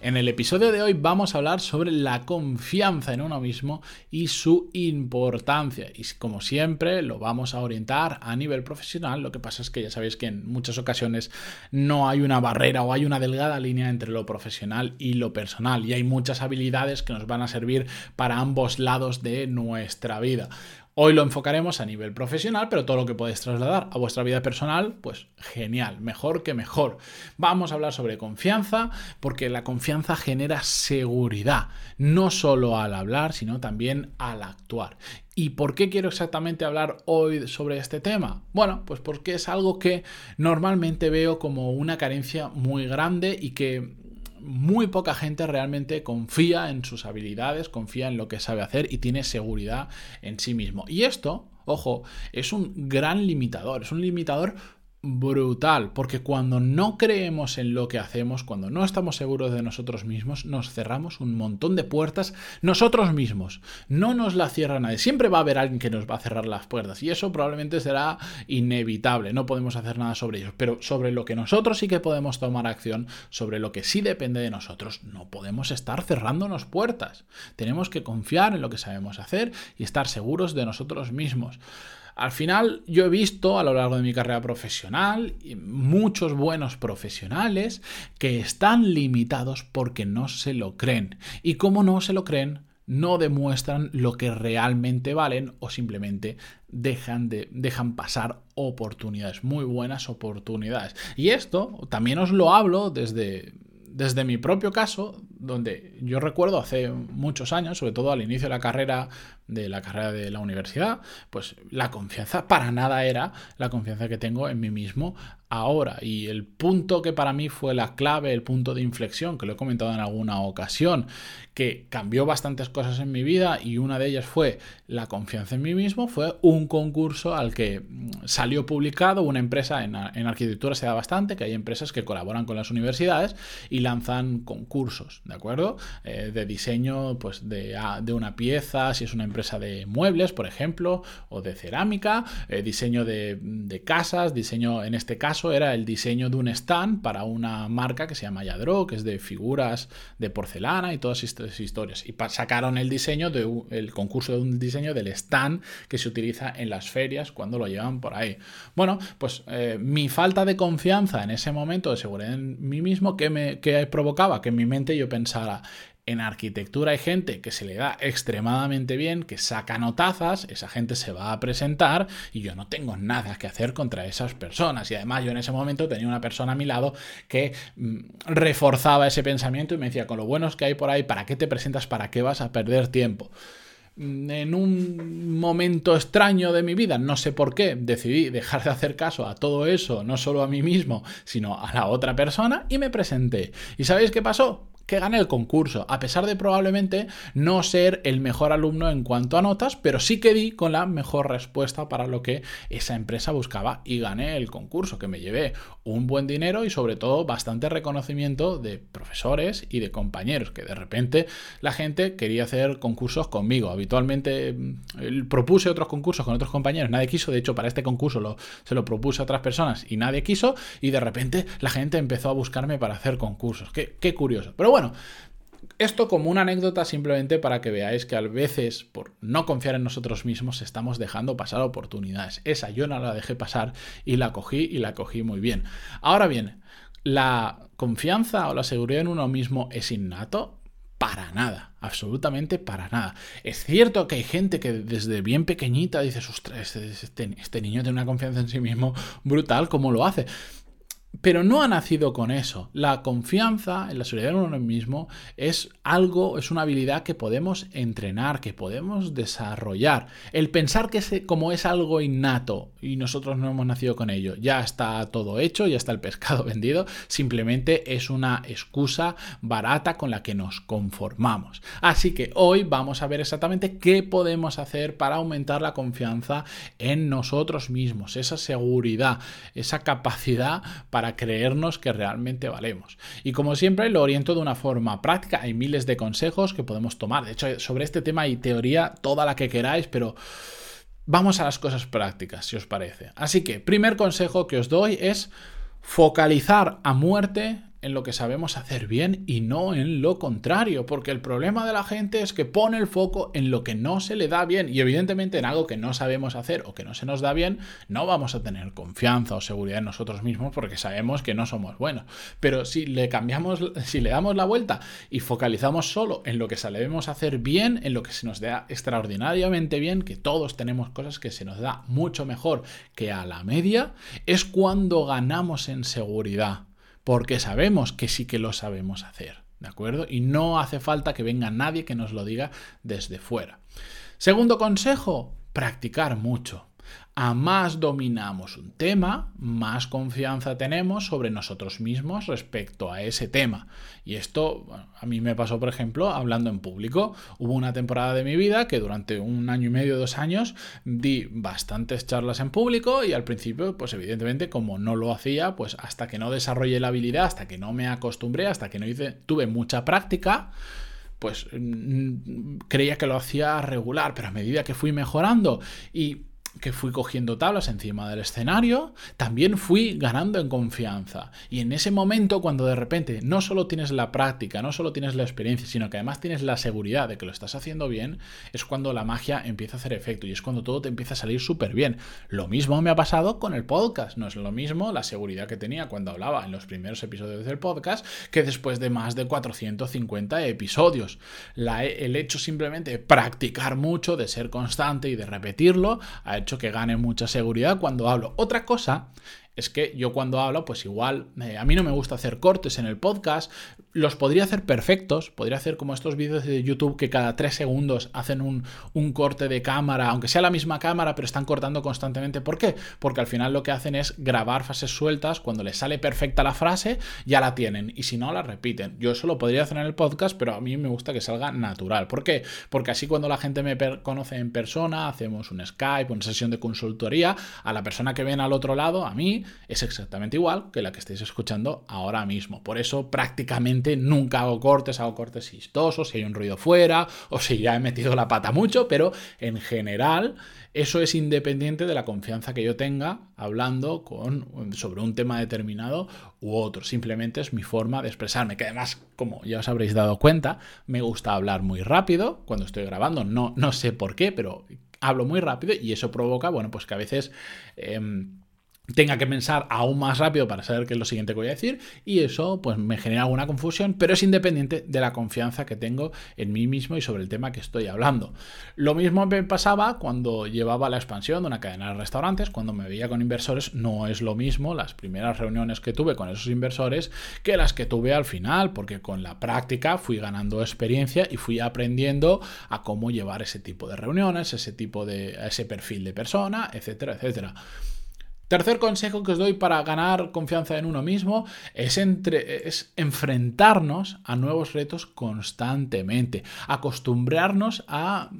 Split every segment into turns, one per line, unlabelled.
En el episodio de hoy vamos a hablar sobre la confianza en uno mismo y su importancia. Y como siempre lo vamos a orientar a nivel profesional. Lo que pasa es que ya sabéis que en muchas ocasiones no hay una barrera o hay una delgada línea entre lo profesional y lo personal. Y hay muchas habilidades que nos van a servir para ambos lados de nuestra vida. Hoy lo enfocaremos a nivel profesional, pero todo lo que podéis trasladar a vuestra vida personal, pues genial, mejor que mejor. Vamos a hablar sobre confianza, porque la confianza genera seguridad, no solo al hablar, sino también al actuar. ¿Y por qué quiero exactamente hablar hoy sobre este tema? Bueno, pues porque es algo que normalmente veo como una carencia muy grande y que muy poca gente realmente confía en sus habilidades, confía en lo que sabe hacer y tiene seguridad en sí mismo. Y esto, ojo, es un gran limitador, es un limitador brutal, porque cuando no creemos en lo que hacemos, cuando no estamos seguros de nosotros mismos, nos cerramos un montón de puertas nosotros mismos. No nos la cierra nadie. Siempre va a haber alguien que nos va a cerrar las puertas y eso probablemente será inevitable. No podemos hacer nada sobre ello, pero sobre lo que nosotros sí que podemos tomar acción, sobre lo que sí depende de nosotros, no podemos estar cerrándonos puertas. Tenemos que confiar en lo que sabemos hacer y estar seguros de nosotros mismos. Al final yo he visto a lo largo de mi carrera profesional muchos buenos profesionales que están limitados porque no se lo creen. Y como no se lo creen, no demuestran lo que realmente valen o simplemente dejan, de, dejan pasar oportunidades, muy buenas oportunidades. Y esto también os lo hablo desde, desde mi propio caso, donde yo recuerdo hace muchos años, sobre todo al inicio de la carrera de la carrera de la universidad, pues la confianza para nada era la confianza que tengo en mí mismo ahora. Y el punto que para mí fue la clave, el punto de inflexión, que lo he comentado en alguna ocasión, que cambió bastantes cosas en mi vida y una de ellas fue la confianza en mí mismo, fue un concurso al que salió publicado una empresa en, arquitectura se da bastante, que hay empresas que colaboran con las universidades y lanzan concursos, ¿de acuerdo? Eh, de diseño pues de, ah, de una pieza, si es una empresa de muebles, por ejemplo, o de cerámica, eh, diseño de, casas, diseño, en este caso era el diseño de un stand para una marca que se llama Yadro, que es de figuras de porcelana y todas estas historias. Y sacaron el diseño, de, el concurso de un diseño del stand que se utiliza en las ferias cuando lo llevan por ahí. Bueno, pues eh, mi falta de confianza en ese momento, de seguridad en mí mismo, que me que provocaba que en mi mente yo pensara, en arquitectura hay gente que se le da extremadamente bien, que saca notazas, esa gente se va a presentar y yo no tengo nada que hacer contra esas personas. Y además yo en ese momento tenía una persona a mi lado que mm, reforzaba ese pensamiento y me decía, con lo buenos que hay por ahí, ¿para qué te presentas? ¿Para qué vas a perder tiempo? Mm, en un momento extraño de mi vida, no sé por qué, decidí dejar de hacer caso a todo eso, no solo a mí mismo, sino a la otra persona, y me presenté. ¿Y sabéis qué pasó? Que gane el concurso, a pesar de probablemente no ser el mejor alumno en cuanto a notas, pero sí que di con la mejor respuesta para lo que esa empresa buscaba y gané el concurso, que me llevé un buen dinero y sobre todo bastante reconocimiento de profesores y de compañeros, que de repente la gente quería hacer concursos conmigo. Habitualmente mm, propuse otros concursos con otros compañeros, nadie quiso, de hecho para este concurso lo, se lo propuse a otras personas y nadie quiso y de repente la gente empezó a buscarme para hacer concursos. Qué, qué curioso. Pero bueno, bueno, esto como una anécdota simplemente para que veáis que a veces por no confiar en nosotros mismos estamos dejando pasar oportunidades. Esa yo no la dejé pasar y la cogí y la cogí muy bien. Ahora bien, ¿la confianza o la seguridad en uno mismo es innato? Para nada, absolutamente para nada. Es cierto que hay gente que desde bien pequeñita dice, ostras, este, este, este niño tiene una confianza en sí mismo brutal, ¿cómo lo hace? Pero no ha nacido con eso. La confianza en la seguridad en uno mismo es algo, es una habilidad que podemos entrenar, que podemos desarrollar. El pensar que como es algo innato y nosotros no hemos nacido con ello, ya está todo hecho, ya está el pescado vendido, simplemente es una excusa barata con la que nos conformamos. Así que hoy vamos a ver exactamente qué podemos hacer para aumentar la confianza en nosotros mismos, esa seguridad, esa capacidad para creernos que realmente valemos. Y como siempre lo oriento de una forma práctica, hay miles de consejos que podemos tomar. De hecho, sobre este tema hay teoría toda la que queráis, pero... Vamos a las cosas prácticas, si os parece. Así que, primer consejo que os doy es focalizar a muerte en lo que sabemos hacer bien y no en lo contrario, porque el problema de la gente es que pone el foco en lo que no se le da bien y evidentemente en algo que no sabemos hacer o que no se nos da bien, no vamos a tener confianza o seguridad en nosotros mismos porque sabemos que no somos buenos. Pero si le cambiamos, si le damos la vuelta y focalizamos solo en lo que sabemos hacer bien, en lo que se nos da extraordinariamente bien, que todos tenemos cosas que se nos da mucho mejor que a la media, es cuando ganamos en seguridad porque sabemos que sí que lo sabemos hacer, ¿de acuerdo? Y no hace falta que venga nadie que nos lo diga desde fuera. Segundo consejo, practicar mucho a más dominamos un tema, más confianza tenemos sobre nosotros mismos respecto a ese tema. Y esto a mí me pasó, por ejemplo, hablando en público. Hubo una temporada de mi vida que durante un año y medio, dos años, di bastantes charlas en público y al principio, pues evidentemente, como no lo hacía, pues hasta que no desarrollé la habilidad, hasta que no me acostumbré, hasta que no tuve mucha práctica, pues creía que lo hacía regular, pero a medida que fui mejorando y que fui cogiendo tablas encima del escenario, también fui ganando en confianza. Y en ese momento, cuando de repente no solo tienes la práctica, no solo tienes la experiencia, sino que además tienes la seguridad de que lo estás haciendo bien, es cuando la magia empieza a hacer efecto y es cuando todo te empieza a salir súper bien. Lo mismo me ha pasado con el podcast. No es lo mismo la seguridad que tenía cuando hablaba en los primeros episodios del podcast que después de más de 450 episodios. La, el hecho simplemente de practicar mucho, de ser constante y de repetirlo, hecho que gane mucha seguridad cuando hablo. Otra cosa es que yo cuando hablo, pues igual, eh, a mí no me gusta hacer cortes en el podcast, los podría hacer perfectos, podría hacer como estos vídeos de YouTube que cada tres segundos hacen un, un, corte de cámara, aunque sea la misma cámara, pero están cortando constantemente. ¿Por qué? Porque al final lo que hacen es grabar frases sueltas, cuando les sale perfecta la frase, ya la tienen, y si no, la repiten. Yo eso lo podría hacer en el podcast, pero a mí me gusta que salga natural. ¿Por qué? Porque así cuando la gente me conoce en persona, hacemos un Skype, una sesión de consultoría, a la persona que ven al otro lado, a mí, es exactamente igual que la que estáis escuchando ahora mismo. Por eso prácticamente nunca hago cortes, hago cortes chistosos, si hay un ruido fuera o si ya he metido la pata mucho, pero en general eso es independiente de la confianza que yo tenga hablando con, sobre un tema determinado u otro. Simplemente es mi forma de expresarme, que además, como ya os habréis dado cuenta, me gusta hablar muy rápido cuando estoy grabando. No, no sé por qué, pero hablo muy rápido y eso provoca, bueno, pues que a veces... Em, tenga que pensar aún más rápido para saber qué es lo siguiente que voy a decir y eso pues me genera alguna confusión, pero es independiente de la confianza que tengo en mí mismo y sobre el tema que estoy hablando. Lo mismo me pasaba cuando llevaba la expansión de una cadena de restaurantes, cuando me veía con inversores, no es lo mismo las primeras reuniones que tuve con esos inversores que las que tuve al final, porque con la práctica fui ganando experiencia y fui aprendiendo a cómo llevar ese tipo de reuniones, ese tipo de ese perfil de persona, etcétera, etcétera. Tercer consejo que os doy para ganar confianza en uno mismo es, enfrentarnos a nuevos retos constantemente, acostumbrarnos a,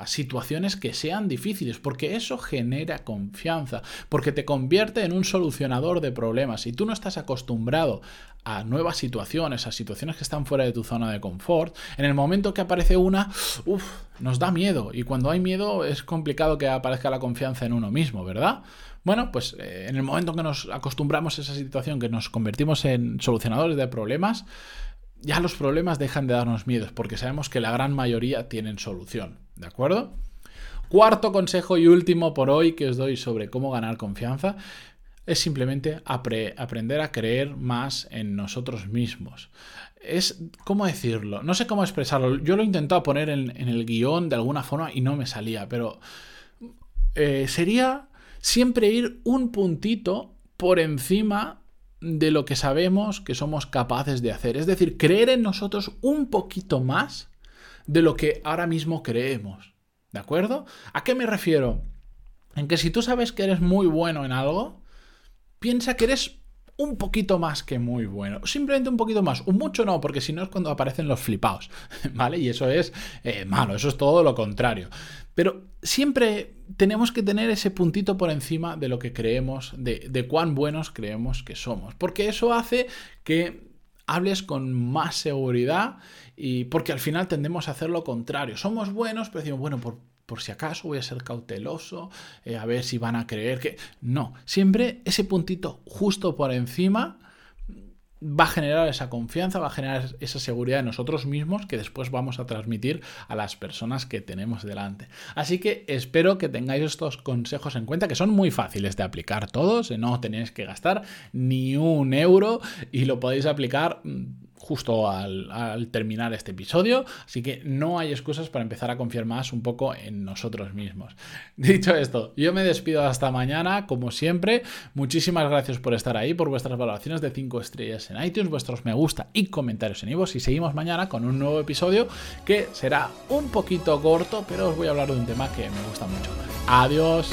a, situaciones que sean difíciles, porque eso genera confianza, porque te convierte en un solucionador de problemas. Si tú no estás acostumbrado a nuevas situaciones, a situaciones que están fuera de tu zona de confort, en el momento que aparece una, uff, nos da miedo. Y cuando hay miedo es complicado que aparezca la confianza en uno mismo, ¿verdad? Bueno, pues eh, en el momento que nos acostumbramos a esa situación, que nos convertimos en solucionadores de problemas, ya los problemas dejan de darnos miedos, porque sabemos que la gran mayoría tienen solución, ¿de acuerdo? Cuarto consejo y último por hoy que os doy sobre cómo ganar confianza es simplemente aprender a creer más en nosotros mismos. Es, ¿cómo decirlo? No sé cómo expresarlo. Yo lo he intentado poner en, el guion de alguna forma y no me salía, pero eh, sería siempre ir un puntito por encima de lo que sabemos que somos capaces de hacer. Es decir, creer en nosotros un poquito más de lo que ahora mismo creemos. ¿De acuerdo? ¿A qué me refiero? En que si tú sabes que eres muy bueno en algo, piensa que eres un poquito más que muy bueno. Simplemente un poquito más. Un mucho no, porque si no es cuando aparecen los flipados. ¿Vale? Y eso es eh, malo, eso es todo lo contrario. Pero siempre tenemos que tener ese puntito por encima de lo que creemos, de, de cuán buenos creemos que somos. Porque eso hace que hables con más seguridad y porque al final tendemos a hacer lo contrario. Somos buenos, pero decimos, bueno, por, por si acaso voy a ser cauteloso, eh, a ver si van a creer que... No, siempre ese puntito justo por encima va a generar esa confianza, va a generar esa seguridad en nosotros mismos que después vamos a transmitir a las personas que tenemos delante. Así que espero que tengáis estos consejos en cuenta, que son muy fáciles de aplicar todos, eh, no tenéis que gastar ni un euro y lo podéis aplicar justo al, terminar este episodio, así que no hay excusas para empezar a confiar más un poco en nosotros mismos. Dicho esto, yo me despido hasta mañana, como siempre, muchísimas gracias por estar ahí, por vuestras valoraciones de 5 estrellas en iTunes, vuestros me gusta y comentarios en iVoox y seguimos mañana con un nuevo episodio que será un poquito corto, pero os voy a hablar de un tema que me gusta mucho. Adiós.